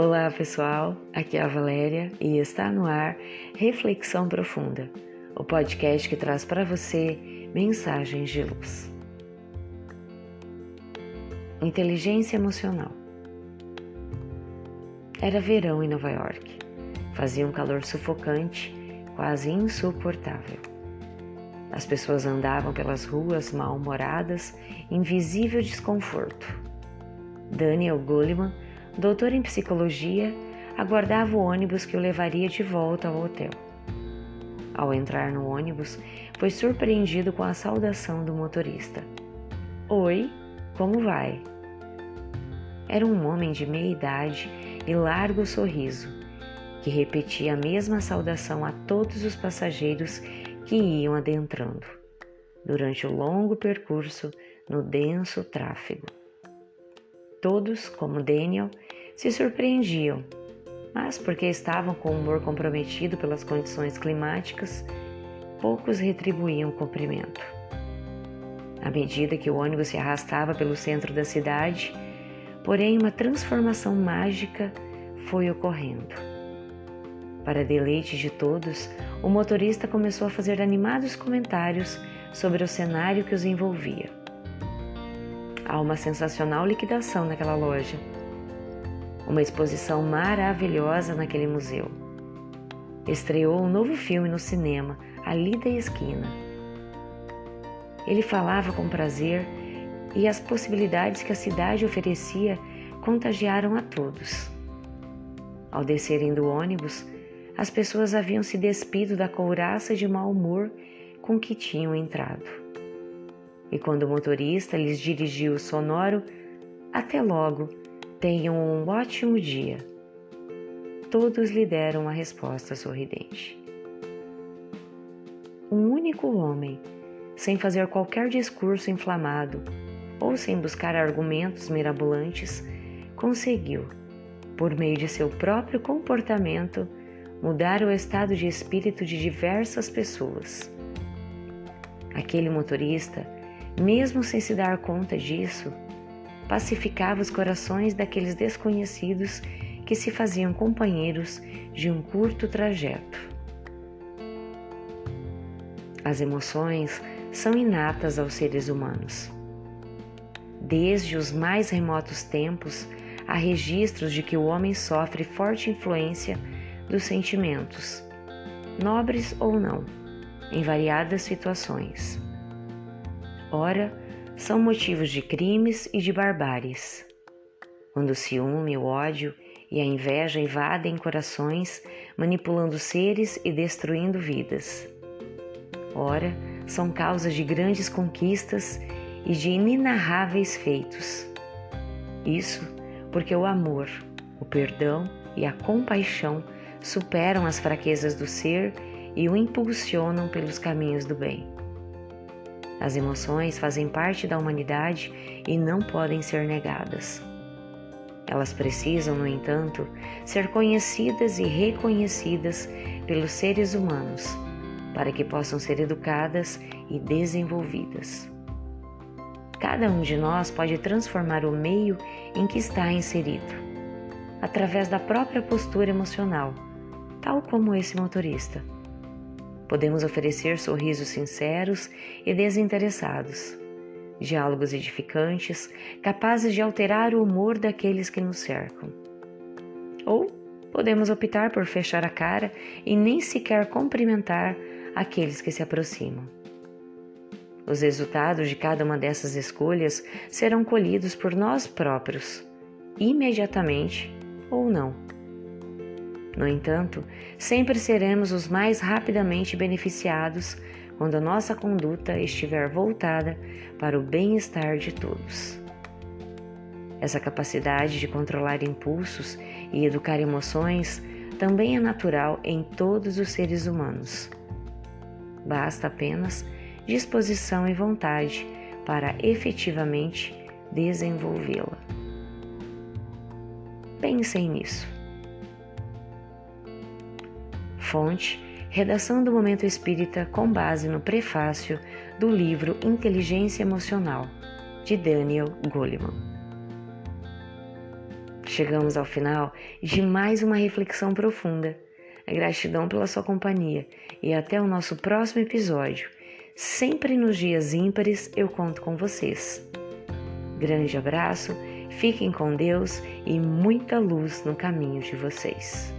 Olá pessoal, aqui é a Valéria e está no ar Reflexão Profunda, o podcast que traz para você mensagens de luz. Inteligência emocional. Era verão em Nova York. Fazia um calor sufocante, quase insuportável. As pessoas andavam pelas ruas mal-humoradas, em visível desconforto. Daniel Goleman doutor em psicologia, aguardava o ônibus que o levaria de volta ao hotel. Ao entrar no ônibus, foi surpreendido com a saudação do motorista. Oi, como vai? Era um homem de meia idade e largo sorriso, que repetia a mesma saudação a todos os passageiros que iam adentrando, durante o longo percurso no denso tráfego. Todos, como Daniel, se surpreendiam, mas porque estavam com o humor comprometido pelas condições climáticas, poucos retribuíam o cumprimento. À medida que o ônibus se arrastava pelo centro da cidade, porém uma transformação mágica foi ocorrendo. Para deleite de todos, o motorista começou a fazer animados comentários sobre o cenário que os envolvia. Há uma sensacional liquidação naquela loja uma exposição maravilhosa naquele museu. Estreou um novo filme no cinema, ali da esquina. Ele falava com prazer e as possibilidades que a cidade oferecia contagiaram a todos. Ao descerem do ônibus, as pessoas haviam se despido da couraça de mau humor com que tinham entrado. E quando o motorista lhes dirigiu o sonoro Até logo, Tenham um ótimo dia. Todos lhe deram uma resposta sorridente. Um único homem, sem fazer qualquer discurso inflamado ou sem buscar argumentos mirabolantes, conseguiu, por meio de seu próprio comportamento, mudar o estado de espírito de diversas pessoas. Aquele motorista, mesmo sem se dar conta disso, pacificava os corações daqueles desconhecidos que se faziam companheiros de um curto trajeto. As emoções são inatas aos seres humanos. Desde os mais remotos tempos, há registros de que o homem sofre forte influência dos sentimentos, nobres ou não, em variadas situações. Ora, são motivos de crimes e de barbáries. Quando o ciúme, o ódio e a inveja invadem corações, manipulando seres e destruindo vidas. Ora, são causas de grandes conquistas e de inenarráveis feitos. Isso porque o amor, o perdão e a compaixão superam as fraquezas do ser e o impulsionam pelos caminhos do bem. As emoções fazem parte da humanidade e não podem ser negadas. Elas precisam, no entanto, ser conhecidas e reconhecidas pelos seres humanos, para que possam ser educadas e desenvolvidas. Cada um de nós pode transformar o meio em que está inserido, através da própria postura emocional, tal como esse motorista. Podemos oferecer sorrisos sinceros e desinteressados, diálogos edificantes, capazes de alterar o humor daqueles que nos cercam. Ou podemos optar por fechar a cara e nem sequer cumprimentar aqueles que se aproximam. Os resultados de cada uma dessas escolhas serão colhidos por nós próprios, imediatamente ou não. No entanto, sempre seremos os mais rapidamente beneficiados quando a nossa conduta estiver voltada para o bem-estar de todos. Essa capacidade de controlar impulsos e educar emoções também é natural em todos os seres humanos. Basta apenas disposição e vontade para efetivamente desenvolvê-la. Pensem nisso. Fonte: Redação do Momento Espírita com base no prefácio do livro Inteligência Emocional, de Daniel Goleman. Chegamos ao final de mais uma reflexão profunda. A gratidão pela sua companhia e até o nosso próximo episódio. Sempre nos dias ímpares eu conto com vocês. Grande abraço, fiquem com Deus e muita luz no caminho de vocês.